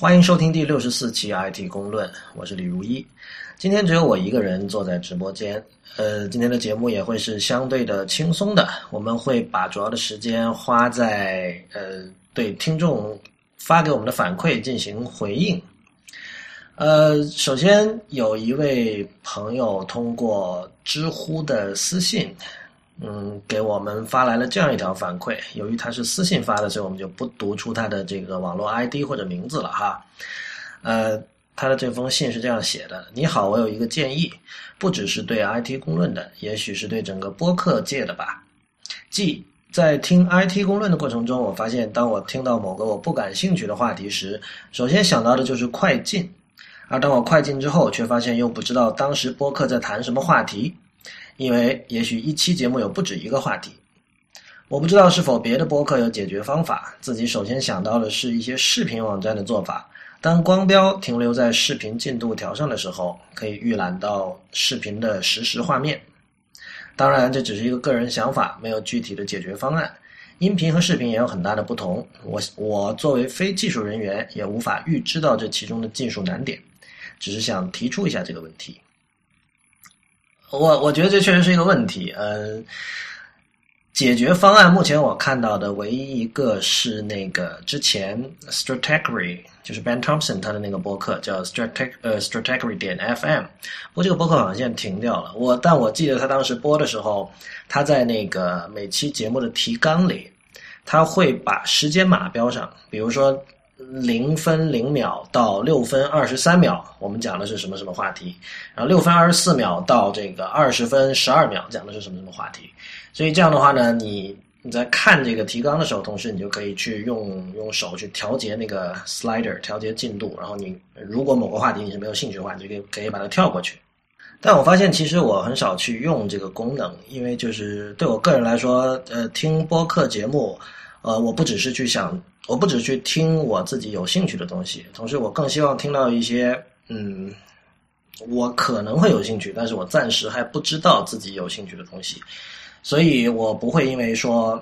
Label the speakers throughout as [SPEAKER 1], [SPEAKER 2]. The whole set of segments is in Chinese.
[SPEAKER 1] 欢迎收听第六十四期 IT 公论，我是李如一。今天只有我一个人坐在直播间，呃，今天的节目也会是相对的轻松的，我们会把主要的时间花在呃对听众发给我们的反馈进行回应。呃，首先有一位朋友通过知乎的私信。嗯，给我们发来了这样一条反馈。由于他是私信发的，所以我们就不读出他的这个网络 ID 或者名字了哈。呃，他的这封信是这样写的：你好，我有一个建议，不只是对 IT 公论的，也许是对整个播客界的吧。即在听 IT 公论的过程中，我发现当我听到某个我不感兴趣的话题时，首先想到的就是快进；而当我快进之后，却发现又不知道当时播客在谈什么话题。因为也许一期节目有不止一个话题，我不知道是否别的播客有解决方法。自己首先想到的是一些视频网站的做法，当光标停留在视频进度条上的时候，可以预览到视频的实时画面。当然，这只是一个个人想法，没有具体的解决方案。音频和视频也有很大的不同，我我作为非技术人员，也无法预知到这其中的技术难点，只是想提出一下这个问题。我我觉得这确实是一个问题，嗯，解决方案目前我看到的唯一一个是那个之前 Strategy 就是 Ben Thompson 他的那个博客叫 Strateg 呃 Strategy 点 FM，不过这个博客好像现在停掉了。我但我记得他当时播的时候，他在那个每期节目的提纲里，他会把时间码标上，比如说。零分零秒到六分二十三秒，我们讲的是什么什么话题？然后六分二十四秒到这个二十分十二秒，讲的是什么什么话题？所以这样的话呢，你你在看这个提纲的时候，同时你就可以去用用手去调节那个 slider，调节进度。然后你如果某个话题你是没有兴趣的话，你就可以可以把它跳过去。但我发现其实我很少去用这个功能，因为就是对我个人来说，呃，听播客节目，呃，我不只是去想。我不只去听我自己有兴趣的东西，同时我更希望听到一些，嗯，我可能会有兴趣，但是我暂时还不知道自己有兴趣的东西，所以我不会因为说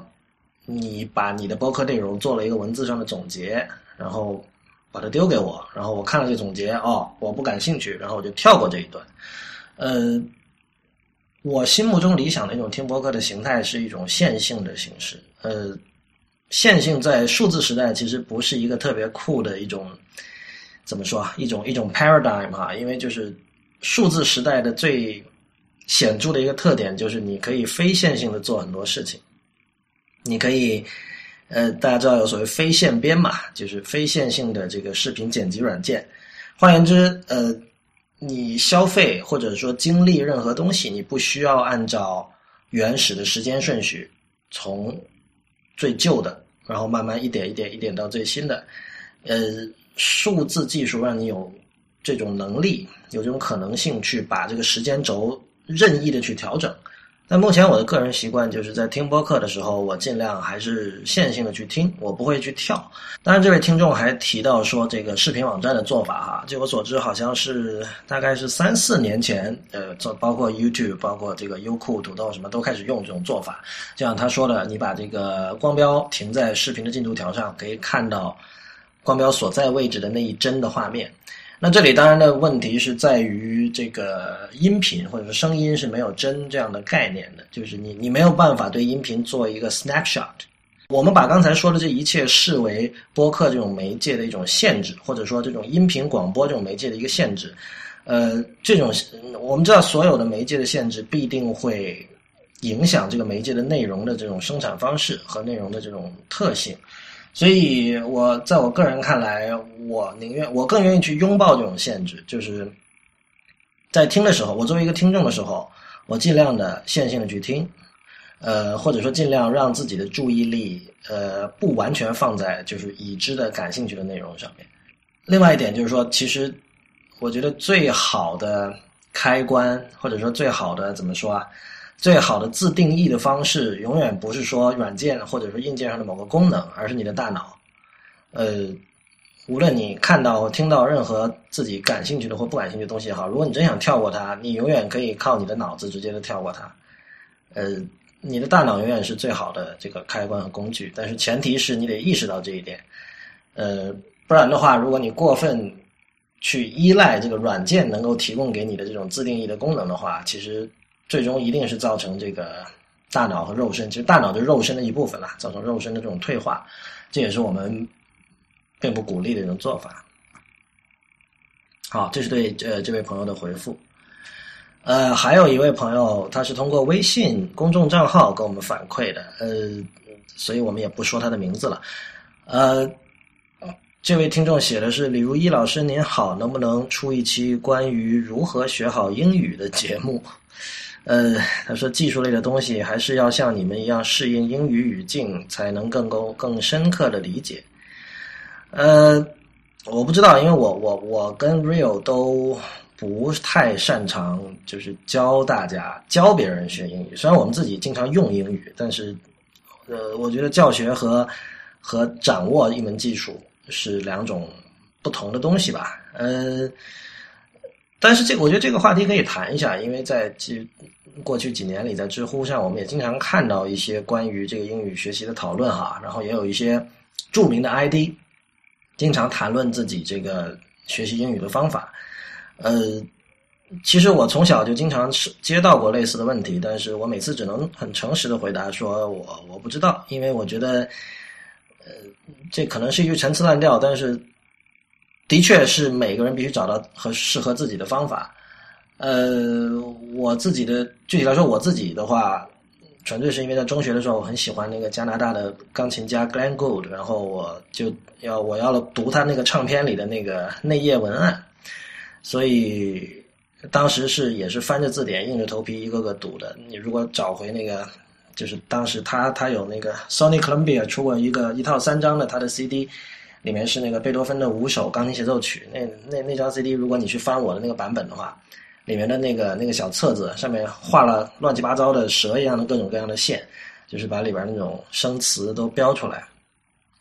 [SPEAKER 1] 你把你的播客内容做了一个文字上的总结，然后把它丢给我，然后我看了这总结，哦，我不感兴趣，然后我就跳过这一段。呃，我心目中理想的一种听播客的形态是一种线性的形式，呃。线性在数字时代其实不是一个特别酷的一种，怎么说啊？一种一种 paradigm 哈，因为就是数字时代的最显著的一个特点就是你可以非线性的做很多事情，你可以呃，大家知道有所谓非线编嘛，就是非线性的这个视频剪辑软件。换言之，呃，你消费或者说经历任何东西，你不需要按照原始的时间顺序从。最旧的，然后慢慢一点一点一点到最新的，呃，数字技术让你有这种能力，有这种可能性去把这个时间轴任意的去调整。但目前我的个人习惯就是在听播客的时候，我尽量还是线性的去听，我不会去跳。当然，这位听众还提到说，这个视频网站的做法哈，据我所知，好像是大概是三四年前，呃，做包括 YouTube，包括这个优酷、土豆什么都开始用这种做法。就像他说的，你把这个光标停在视频的进度条上，可以看到光标所在位置的那一帧的画面。那这里当然的问题是在于这个音频或者说声音是没有帧这样的概念的，就是你你没有办法对音频做一个 snapshot。我们把刚才说的这一切视为播客这种媒介的一种限制，或者说这种音频广播这种媒介的一个限制。呃，这种我们知道所有的媒介的限制必定会影响这个媒介的内容的这种生产方式和内容的这种特性。所以，我在我个人看来，我宁愿我更愿意去拥抱这种限制，就是在听的时候，我作为一个听众的时候，我尽量的线性的去听，呃，或者说尽量让自己的注意力，呃，不完全放在就是已知的感兴趣的内容上面。另外一点就是说，其实我觉得最好的开关，或者说最好的怎么说啊？最好的自定义的方式，永远不是说软件或者说硬件上的某个功能，而是你的大脑。呃，无论你看到或、听到任何自己感兴趣的或不感兴趣的东西也好，如果你真想跳过它，你永远可以靠你的脑子直接的跳过它。呃，你的大脑永远是最好的这个开关和工具，但是前提是你得意识到这一点。呃，不然的话，如果你过分去依赖这个软件能够提供给你的这种自定义的功能的话，其实最终一定是造成这个大脑和肉身，其实大脑就是肉身的一部分啦，造成肉身的这种退化，这也是我们并不鼓励的一种做法。好，这是对呃这位朋友的回复。呃，还有一位朋友，他是通过微信公众账号跟我们反馈的，呃，所以我们也不说他的名字了。呃，这位听众写的是李如一老师您好，能不能出一期关于如何学好英语的节目？呃，他说技术类的东西还是要像你们一样适应英语语境，才能更够更深刻的理解。呃，我不知道，因为我我我跟 Real 都。不太擅长就是教大家教别人学英语，虽然我们自己经常用英语，但是，呃，我觉得教学和和掌握一门技术是两种不同的东西吧。呃，但是这我觉得这个话题可以谈一下，因为在这过去几年里，在知乎上我们也经常看到一些关于这个英语学习的讨论哈，然后也有一些著名的 ID 经常谈论自己这个学习英语的方法。呃，其实我从小就经常是接到过类似的问题，但是我每次只能很诚实的回答说我我不知道，因为我觉得，呃，这可能是一句陈词滥调，但是的确是每个人必须找到和适合自己的方法。呃，我自己的具体来说，我自己的话，纯粹是因为在中学的时候我很喜欢那个加拿大的钢琴家 Glenn Gould，然后我就要我要读他那个唱片里的那个内页文案。所以当时是也是翻着字典，硬着头皮一个个读的。你如果找回那个，就是当时他他有那个 Sony Columbia 出过一个一套三张的他的 CD，里面是那个贝多芬的五首钢琴协奏曲。那那那张 CD，如果你去翻我的那个版本的话，里面的那个那个小册子上面画了乱七八糟的蛇一样的各种各样的线，就是把里边那种生词都标出来。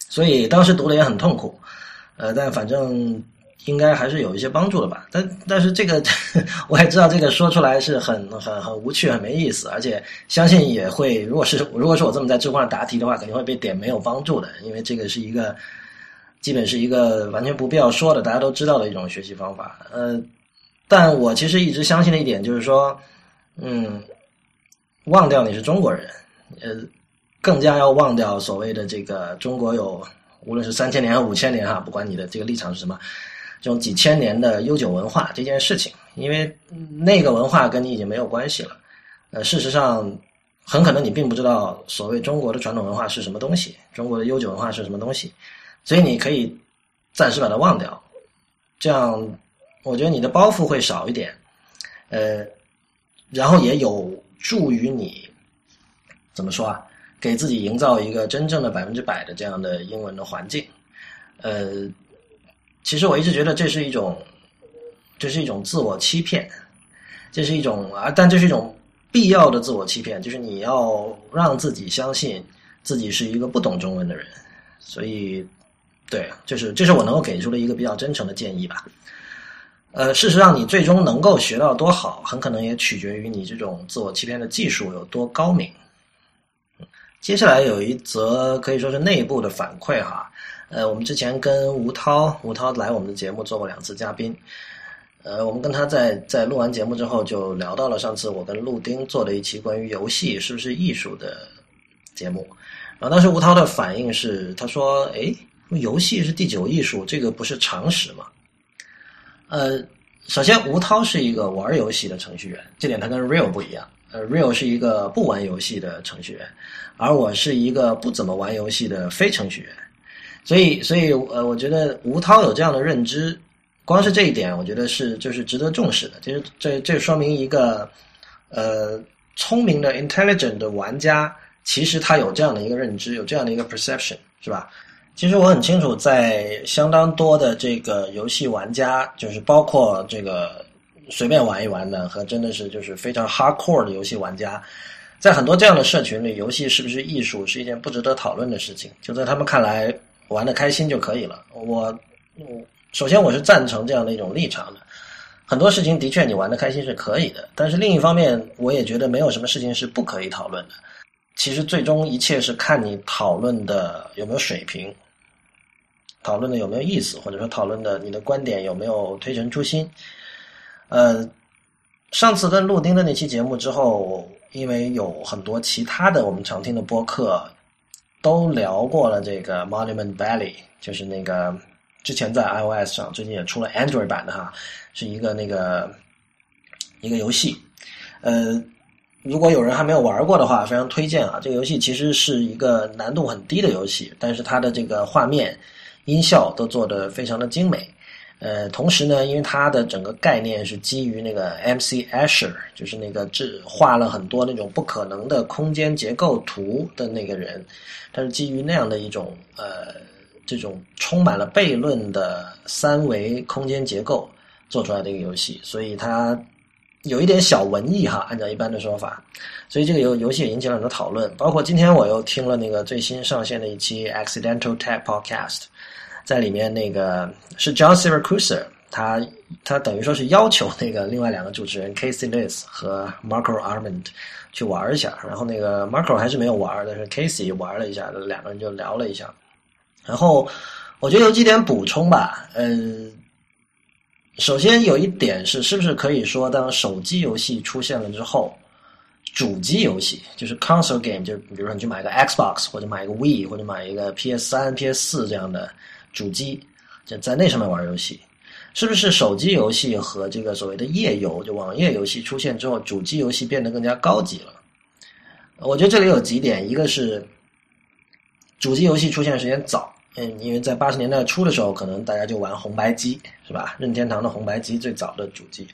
[SPEAKER 1] 所以当时读的也很痛苦，呃，但反正。应该还是有一些帮助的吧，但但是这个 我也知道，这个说出来是很很很无趣、很没意思，而且相信也会，如果是如果说我这么在知乎上答题的话，肯定会被点没有帮助的，因为这个是一个基本是一个完全不必要说的，大家都知道的一种学习方法。呃，但我其实一直相信的一点就是说，嗯，忘掉你是中国人，呃，更加要忘掉所谓的这个中国有无论是三千年还是五千年哈，不管你的这个立场是什么。这种几千年的悠久文化这件事情，因为那个文化跟你已经没有关系了。呃，事实上，很可能你并不知道所谓中国的传统文化是什么东西，中国的悠久文化是什么东西，所以你可以暂时把它忘掉。这样，我觉得你的包袱会少一点，呃，然后也有助于你怎么说啊，给自己营造一个真正的百分之百的这样的英文的环境，呃。其实我一直觉得这是一种，这是一种自我欺骗，这是一种啊，但这是一种必要的自我欺骗，就是你要让自己相信自己是一个不懂中文的人，所以，对，就是这是我能够给出的一个比较真诚的建议吧。呃，事实上，你最终能够学到多好，很可能也取决于你这种自我欺骗的技术有多高明。接下来有一则可以说是内部的反馈哈。呃，我们之前跟吴涛，吴涛来我们的节目做过两次嘉宾。呃，我们跟他在在录完节目之后，就聊到了上次我跟陆丁做的一期关于游戏是不是艺术的节目。然后当时吴涛的反应是，他说：“哎，游戏是第九艺术，这个不是常识吗？”呃，首先吴涛是一个玩游戏的程序员，这点他跟 Real 不一样。呃，Real 是一个不玩游戏的程序员，而我是一个不怎么玩游戏的非程序员。所以，所以，呃，我觉得吴涛有这样的认知，光是这一点，我觉得是就是值得重视的。其实，这这说明一个，呃，聪明的 intelligent 的玩家，其实他有这样的一个认知，有这样的一个 perception，是吧？其实我很清楚，在相当多的这个游戏玩家，就是包括这个随便玩一玩的，和真的是就是非常 hardcore 的游戏玩家，在很多这样的社群里，游戏是不是艺术，是一件不值得讨论的事情。就在他们看来。玩的开心就可以了。我，我首先我是赞成这样的一种立场的。很多事情的确你玩的开心是可以的，但是另一方面，我也觉得没有什么事情是不可以讨论的。其实最终一切是看你讨论的有没有水平。讨论的有没有意思，或者说讨论的你的观点有没有推陈出新。呃，上次跟陆丁的那期节目之后，因为有很多其他的我们常听的播客都聊过了这个 Monument Valley，就是那个之前在 iOS 上，最近也出了 Android 版的哈，是一个那个一个游戏。呃，如果有人还没有玩过的话，非常推荐啊！这个游戏其实是一个难度很低的游戏，但是它的这个画面、音效都做得非常的精美。呃，同时呢，因为它的整个概念是基于那个 M.C. Asher，就是那个制画了很多那种不可能的空间结构图的那个人，他是基于那样的一种呃这种充满了悖论的三维空间结构做出来的一个游戏，所以它有一点小文艺哈，按照一般的说法，所以这个游游戏也引起了很多讨论，包括今天我又听了那个最新上线的一期 Accidental Tech Podcast。在里面那个是 John Siracusa，他他等于说是要求那个另外两个主持人 Casey Liz 和 Marco Armand 去玩一下，然后那个 Marco 还是没有玩，但是 Casey 玩了一下，两个人就聊了一下。然后我觉得有几点补充吧，嗯，首先有一点是，是不是可以说当手机游戏出现了之后，主机游戏就是 console game，就比如说你去买个 Xbox 或者买一个 Wii 或者买一个 PS 三、PS 四这样的。主机就在那上面玩游戏，是不是手机游戏和这个所谓的页游，就网页游戏出现之后，主机游戏变得更加高级了？我觉得这里有几点，一个是主机游戏出现时间早，嗯，因为在八十年代初的时候，可能大家就玩红白机，是吧？任天堂的红白机最早的主机，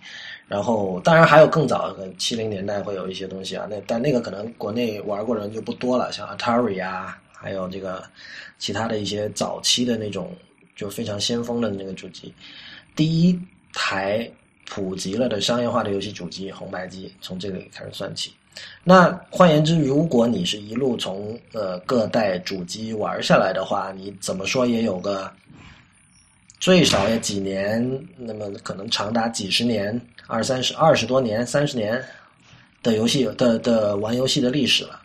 [SPEAKER 1] 然后当然还有更早的七零年代会有一些东西啊，那但那个可能国内玩过的人就不多了，像 Atari 啊。还有这个其他的一些早期的那种就非常先锋的那个主机，第一台普及了的商业化的游戏主机红白机，从这里开始算起。那换言之，如果你是一路从呃各代主机玩下来的话，你怎么说也有个最少也几年，那么可能长达几十年、二三十、二十多年、三十年的游戏的的玩游戏的历史了。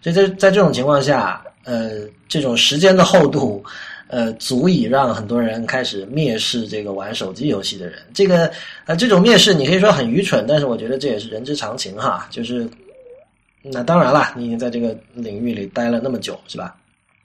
[SPEAKER 1] 所以在在这种情况下。呃，这种时间的厚度，呃，足以让很多人开始蔑视这个玩手机游戏的人。这个呃，这种蔑视你可以说很愚蠢，但是我觉得这也是人之常情哈。就是那当然了，你已经在这个领域里待了那么久，是吧？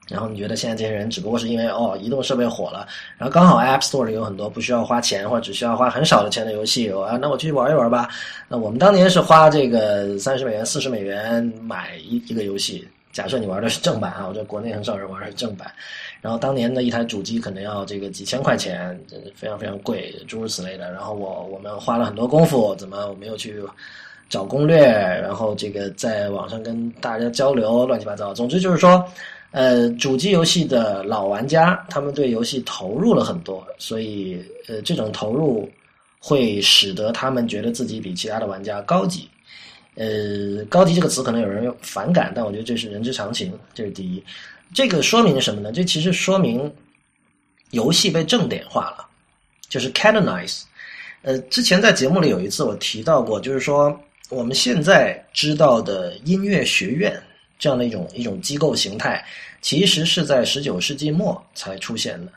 [SPEAKER 1] 然后你觉得现在这些人只不过是因为哦，移动设备火了，然后刚好 App Store 里有很多不需要花钱或者只需要花很少的钱的游戏，啊，那我去玩一玩吧。那我们当年是花这个三十美元、四十美元买一一个游戏。假设你玩的是正版啊，我觉得国内很少人玩的是正版。然后当年的一台主机可能要这个几千块钱，非常非常贵，诸如此类的。然后我我们花了很多功夫，怎么我没有去找攻略，然后这个在网上跟大家交流，乱七八糟。总之就是说，呃，主机游戏的老玩家，他们对游戏投入了很多，所以呃，这种投入会使得他们觉得自己比其他的玩家高级。呃，高级这个词可能有人反感，但我觉得这是人之常情，这是第一。这个说明什么呢？这其实说明游戏被正点化了，就是 canonize。呃，之前在节目里有一次我提到过，就是说我们现在知道的音乐学院这样的一种一种机构形态，其实是在十九世纪末才出现的。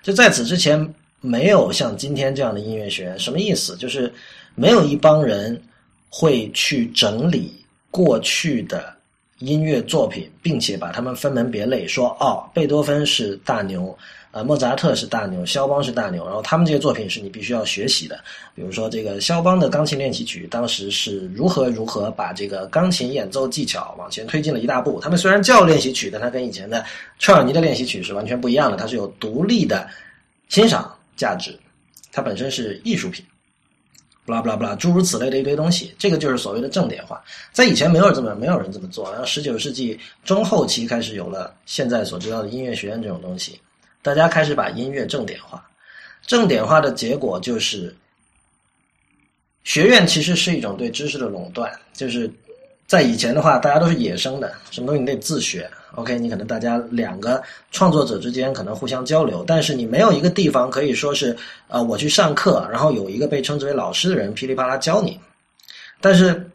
[SPEAKER 1] 就在此之前，没有像今天这样的音乐学院。什么意思？就是没有一帮人。会去整理过去的音乐作品，并且把它们分门别类，说哦，贝多芬是大牛，呃，莫扎特是大牛，肖邦是大牛，然后他们这些作品是你必须要学习的。比如说这个肖邦的钢琴练习曲，当时是如何如何把这个钢琴演奏技巧往前推进了一大步。他们虽然叫练习曲，但它跟以前的车尔尼的练习曲是完全不一样的，它是有独立的欣赏价值，它本身是艺术品。不啦不啦不啦，诸如此类的一堆东西，这个就是所谓的正点化。在以前没有这么没有人这么做，然后十九世纪中后期开始有了现在所知道的音乐学院这种东西，大家开始把音乐正点化。正点化的结果就是，学院其实是一种对知识的垄断，就是在以前的话，大家都是野生的，什么东西你得自学。OK，你可能大家两个创作者之间可能互相交流，但是你没有一个地方可以说是，呃，我去上课，然后有一个被称之为老师的人噼里啪啦教你。但是，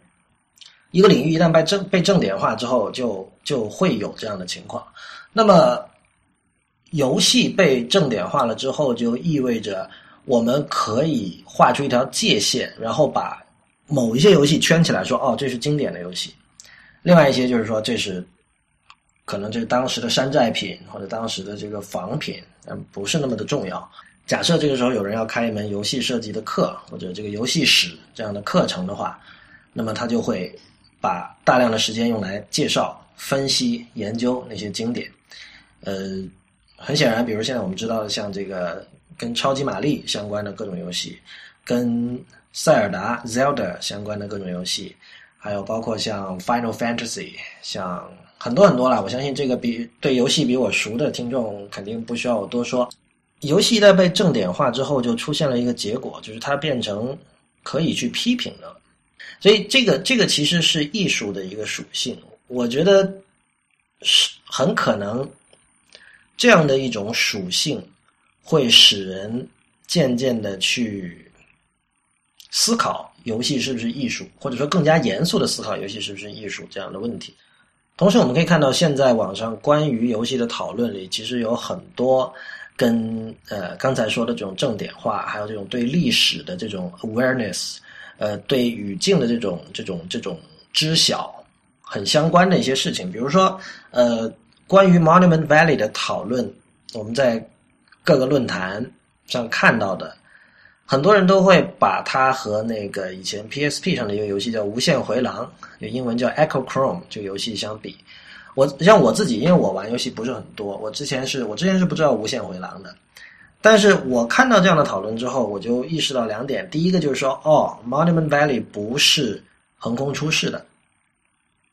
[SPEAKER 1] 一个领域一旦被正被正点化之后，就就会有这样的情况。那么，游戏被正点化了之后，就意味着我们可以画出一条界限，然后把某一些游戏圈起来，说哦，这是经典的游戏；另外一些就是说这是可能这当时的山寨品或者当时的这个仿品，嗯，不是那么的重要。假设这个时候有人要开一门游戏设计的课或者这个游戏史这样的课程的话，那么他就会把大量的时间用来介绍、分析、研究那些经典，呃。很显然，比如现在我们知道的，像这个跟超级玛丽相关的各种游戏，跟塞尔达 （Zelda） 相关的各种游戏，还有包括像 Final Fantasy，像很多很多了。我相信这个比对游戏比我熟的听众肯定不需要我多说。游戏在被正点化之后，就出现了一个结果，就是它变成可以去批评的。所以，这个这个其实是艺术的一个属性。我觉得是很可能。这样的一种属性，会使人渐渐的去思考游戏是不是艺术，或者说更加严肃的思考游戏是不是艺术这样的问题。同时，我们可以看到，现在网上关于游戏的讨论里，其实有很多跟呃刚才说的这种正点化，还有这种对历史的这种 awareness，呃，对语境的这种这种这种知晓很相关的一些事情，比如说呃。关于 Monument Valley 的讨论，我们在各个论坛上看到的，很多人都会把它和那个以前 PSP 上的一个游戏叫《无限回廊》，就英文叫 Echo Chrome 这个游戏相比，我像我自己，因为我玩游戏不是很多，我之前是我之前是不知道《无限回廊》的，但是我看到这样的讨论之后，我就意识到两点，第一个就是说，哦，Monument Valley 不是横空出世的，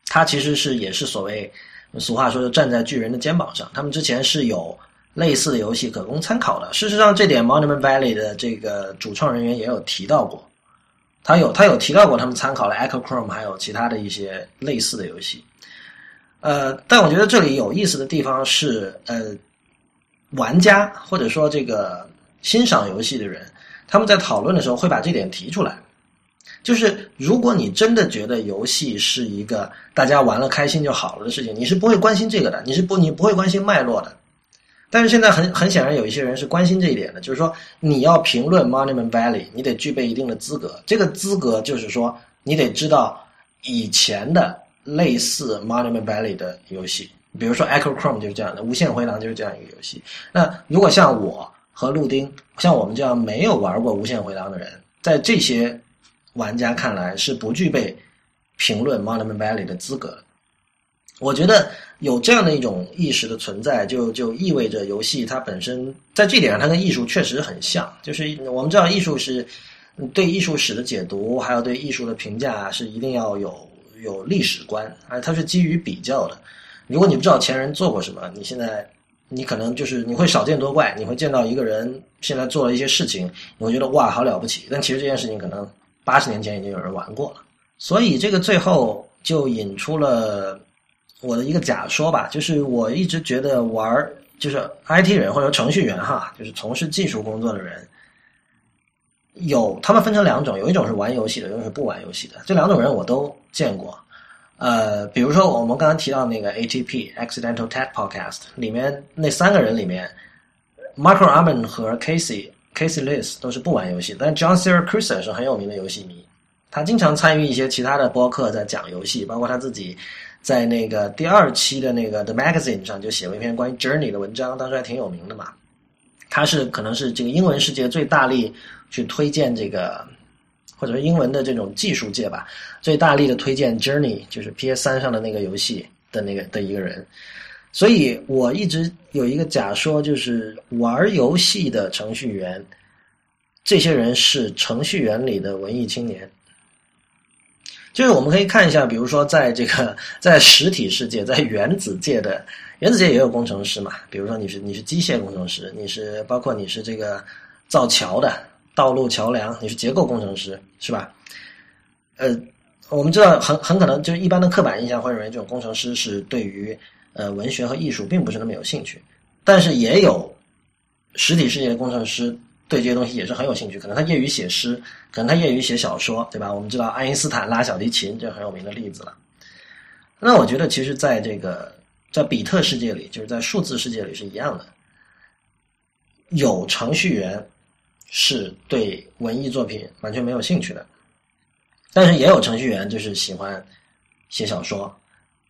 [SPEAKER 1] 它其实是也是所谓。俗话说，的站在巨人的肩膀上。他们之前是有类似的游戏可供参考的。事实上，这点 Monument Valley 的这个主创人员也有提到过。他有他有提到过，他们参考了 Echo Chrome 还有其他的一些类似的游戏。呃，但我觉得这里有意思的地方是，呃，玩家或者说这个欣赏游戏的人，他们在讨论的时候会把这点提出来。就是如果你真的觉得游戏是一个大家玩了开心就好了的事情，你是不会关心这个的，你是不你不会关心脉络的。但是现在很很显然有一些人是关心这一点的，就是说你要评论 Monument Valley，你得具备一定的资格。这个资格就是说你得知道以前的类似 Monument Valley 的游戏，比如说 Echo Chrome 就是这样的，无限回廊就是这样一个游戏。那如果像我和陆丁，像我们这样没有玩过无限回廊的人，在这些。玩家看来是不具备评论 Monument Valley 的资格。我觉得有这样的一种意识的存在，就就意味着游戏它本身在这点上，它跟艺术确实很像。就是我们知道，艺术是对艺术史的解读，还有对艺术的评价，是一定要有有历史观，而它是基于比较的。如果你不知道前人做过什么，你现在你可能就是你会少见多怪，你会见到一个人现在做了一些事情，你会觉得哇，好了不起。但其实这件事情可能。八十年前已经有人玩过了，所以这个最后就引出了我的一个假说吧，就是我一直觉得玩就是 IT 人或者程序员哈，就是从事技术工作的人，有他们分成两种，有一种是玩游戏的，有一种是不玩游戏的。这两种人我都见过。呃，比如说我们刚刚提到那个 ATP Accidental Tech Podcast 里面那三个人里面，Marco Arman 和 Casey。Casey List 都是不玩游戏，但 John Siracusa 是很有名的游戏迷，他经常参与一些其他的播客在讲游戏，包括他自己在那个第二期的那个 The Magazine 上就写了一篇关于 Journey 的文章，当时还挺有名的嘛。他是可能是这个英文世界最大力去推荐这个，或者说英文的这种技术界吧，最大力的推荐 Journey，就是 PS 三上的那个游戏的那个的一个人。所以我一直有一个假说，就是玩游戏的程序员，这些人是程序员里的文艺青年。就是我们可以看一下，比如说在这个 在实体世界，在原子界的原子界也有工程师嘛。比如说你是你是机械工程师，你是包括你是这个造桥的道路桥梁，你是结构工程师，是吧？呃，我们知道很很可能就是一般的刻板印象会认为这种工程师是对于。呃，文学和艺术并不是那么有兴趣，但是也有实体世界的工程师对这些东西也是很有兴趣。可能他业余写诗，可能他业余写小说，对吧？我们知道爱因斯坦拉小提琴就很有名的例子了。那我觉得，其实在这个在比特世界里，就是在数字世界里是一样的。有程序员是对文艺作品完全没有兴趣的，但是也有程序员就是喜欢写小说，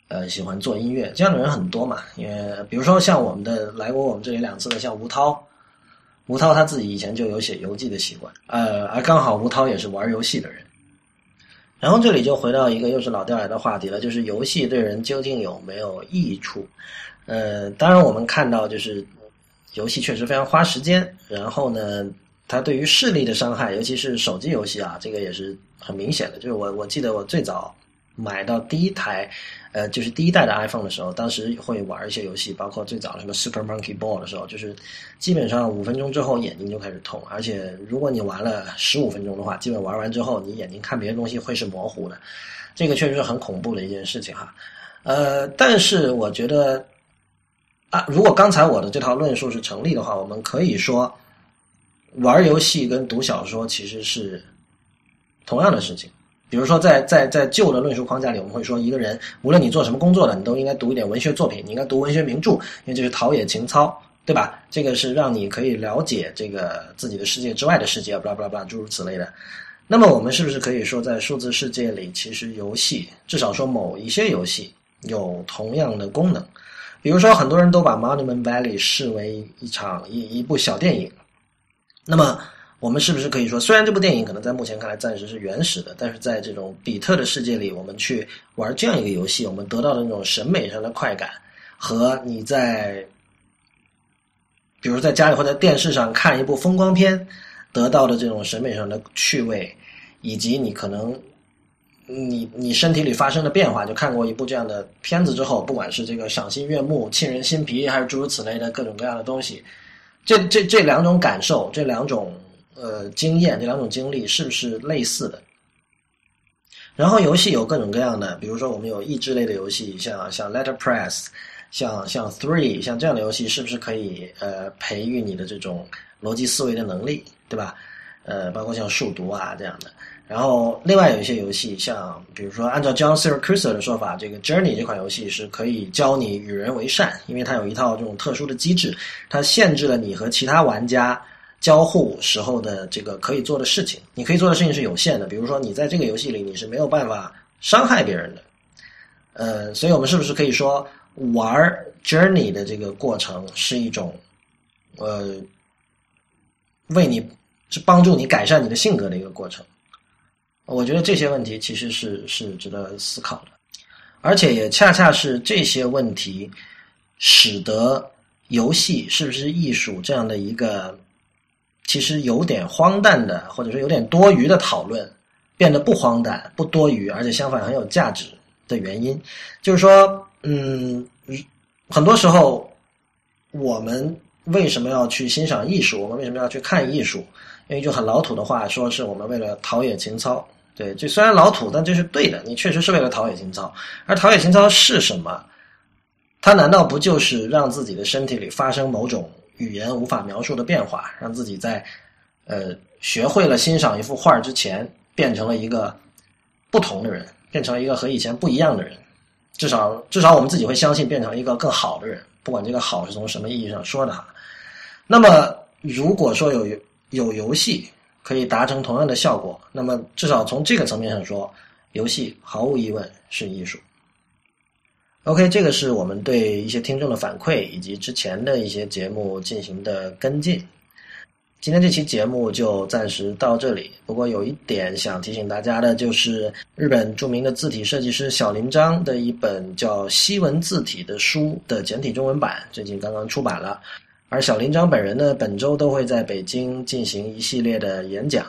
[SPEAKER 1] 呃，喜欢做音乐，这样的人很多嘛。因为比如说像我们的来过我们这里两次的，像吴涛，吴涛他自己以前就有写游记的习惯，呃，而刚好吴涛也是玩游戏的人。然后这里就回到一个又是老掉牙的话题了，就是游戏对人究竟有没有益处？呃，当然我们看到就是游戏确实非常花时间，然后呢，它对于视力的伤害，尤其是手机游戏啊，这个也是很明显的。就是我我记得我最早买到第一台。呃，就是第一代的 iPhone 的时候，当时会玩一些游戏，包括最早什么 Super Monkey Ball 的时候，就是基本上五分钟之后眼睛就开始痛，而且如果你玩了十五分钟的话，基本玩完之后你眼睛看别的东西会是模糊的，这个确实是很恐怖的一件事情哈。呃，但是我觉得啊，如果刚才我的这套论述是成立的话，我们可以说玩游戏跟读小说其实是同样的事情。比如说，在在在旧的论述框架里，我们会说，一个人无论你做什么工作的，你都应该读一点文学作品，你应该读文学名著，因为这是陶冶情操，对吧？这个是让你可以了解这个自己的世界之外的世界，巴拉巴拉巴拉，诸如此类的。那么，我们是不是可以说，在数字世界里，其实游戏，至少说某一些游戏有同样的功能？比如说，很多人都把《Monument Valley》视为一场一一部小电影，那么。我们是不是可以说，虽然这部电影可能在目前看来暂时是原始的，但是在这种比特的世界里，我们去玩这样一个游戏，我们得到的那种审美上的快感，和你在，比如在家里或者电视上看一部风光片得到的这种审美上的趣味，以及你可能你你身体里发生的变化，就看过一部这样的片子之后，不管是这个赏心悦目、沁人心脾，还是诸如此类的各种各样的东西，这这这两种感受，这两种。呃，经验这两种经历是不是类似的？然后游戏有各种各样的，比如说我们有益智类的游戏，像像 Letterpress，像像 Three，像这样的游戏是不是可以呃培育你的这种逻辑思维的能力，对吧？呃，包括像数独啊这样的。然后另外有一些游戏，像比如说按照 John Siracusa 的说法，这个 Journey 这款游戏是可以教你与人为善，因为它有一套这种特殊的机制，它限制了你和其他玩家。交互时候的这个可以做的事情，你可以做的事情是有限的。比如说，你在这个游戏里你是没有办法伤害别人的。呃，所以我们是不是可以说玩 Journey 的这个过程是一种呃为你是帮助你改善你的性格的一个过程？我觉得这些问题其实是是值得思考的，而且也恰恰是这些问题使得游戏是不是艺术这样的一个。其实有点荒诞的，或者说有点多余的讨论，变得不荒诞、不多余，而且相反很有价值的原因，就是说，嗯，很多时候我们为什么要去欣赏艺术？我们为什么要去看艺术？用一句很老土的话说，是我们为了陶冶情操。对，这虽然老土，但这是对的。你确实是为了陶冶情操。而陶冶情操是什么？它难道不就是让自己的身体里发生某种？语言无法描述的变化，让自己在呃学会了欣赏一幅画之前，变成了一个不同的人，变成了一个和以前不一样的人。至少至少我们自己会相信，变成一个更好的人。不管这个好是从什么意义上说的哈。那么如果说有有游戏可以达成同样的效果，那么至少从这个层面上说，游戏毫无疑问是艺术。OK，这个是我们对一些听众的反馈，以及之前的一些节目进行的跟进。今天这期节目就暂时到这里。不过有一点想提醒大家的，就是日本著名的字体设计师小林章的一本叫《西文字体》的书的简体中文版最近刚刚出版了。而小林章本人呢，本周都会在北京进行一系列的演讲。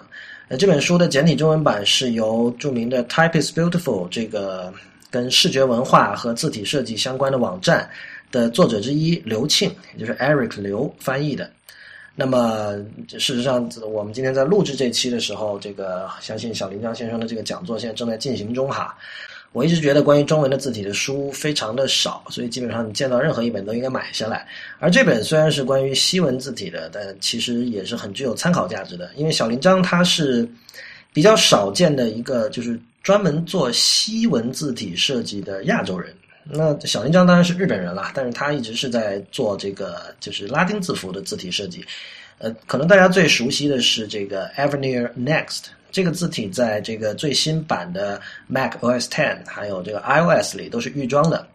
[SPEAKER 1] 呃，这本书的简体中文版是由著名的 Type is Beautiful 这个。跟视觉文化和字体设计相关的网站的作者之一刘庆，也就是 Eric 刘翻译的。那么，事实上，我们今天在录制这期的时候，这个相信小林江先生的这个讲座现在正在进行中哈。我一直觉得关于中文的字体的书非常的少，所以基本上你见到任何一本都应该买下来。而这本虽然是关于西文字体的，但其实也是很具有参考价值的，因为小林章他是比较少见的一个就是。专门做西文字体设计的亚洲人，那小林章当然是日本人了，但是他一直是在做这个就是拉丁字符的字体设计。呃，可能大家最熟悉的是这个 Avenir Next 这个字体，在这个最新版的 Mac OS Ten 还有这个 iOS 里都是预装的。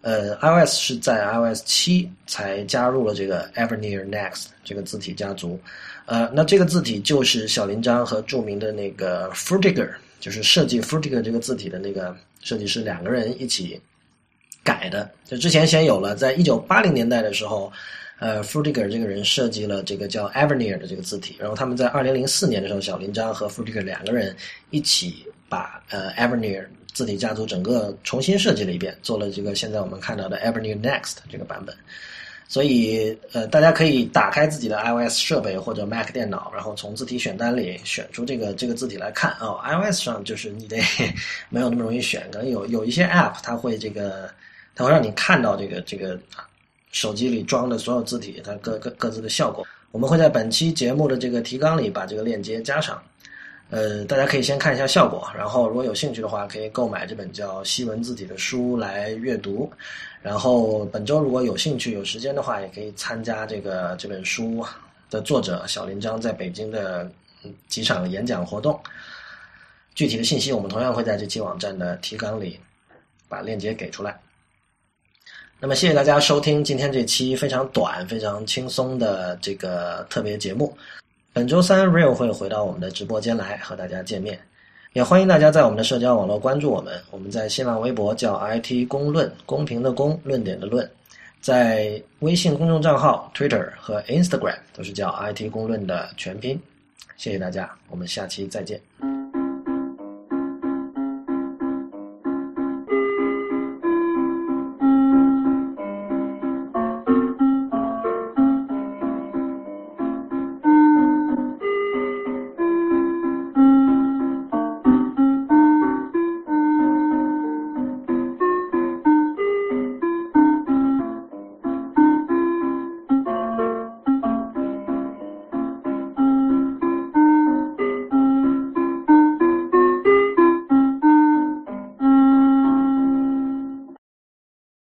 [SPEAKER 1] 呃，iOS 是在 iOS 七才加入了这个 Avenir Next 这个字体家族。呃，那这个字体就是小林章和著名的那个 Frutiger，就是设计 Frutiger 这个字体的那个设计师两个人一起改的。就之前先有了，在一九八零年代的时候。呃，Frutiger 这个人设计了这个叫 Avenir 的这个字体，然后他们在二零零四年的时候，小林章和 Frutiger 两个人一起把呃 Avenir 字体家族整个重新设计了一遍，做了这个现在我们看到的 Avenir Next 这个版本。所以呃，大家可以打开自己的 iOS 设备或者 Mac 电脑，然后从字体选单里选出这个这个字体来看哦。iOS 上就是你得 没有那么容易选，可能有有一些 App 它会这个它会让你看到这个这个。手机里装的所有字体，它各各各自的效果，我们会在本期节目的这个提纲里把这个链接加上。呃，大家可以先看一下效果，然后如果有兴趣的话，可以购买这本叫《西文字体》的书来阅读。然后本周如果有兴趣、有时间的话，也可以参加这个这本书的作者小林章在北京的几场演讲活动。具体的信息，我们同样会在这期网站的提纲里把链接给出来。那么，谢谢大家收听今天这期非常短、非常轻松的这个特别节目。本周三，Real 会回到我们的直播间来和大家见面，也欢迎大家在我们的社交网络关注我们。我们在新浪微博叫 IT 公论，公平的公，论点的论，在微信公众账号 Twitter 和 Instagram 都是叫 IT 公论的全拼。谢谢大家，我们下期再见。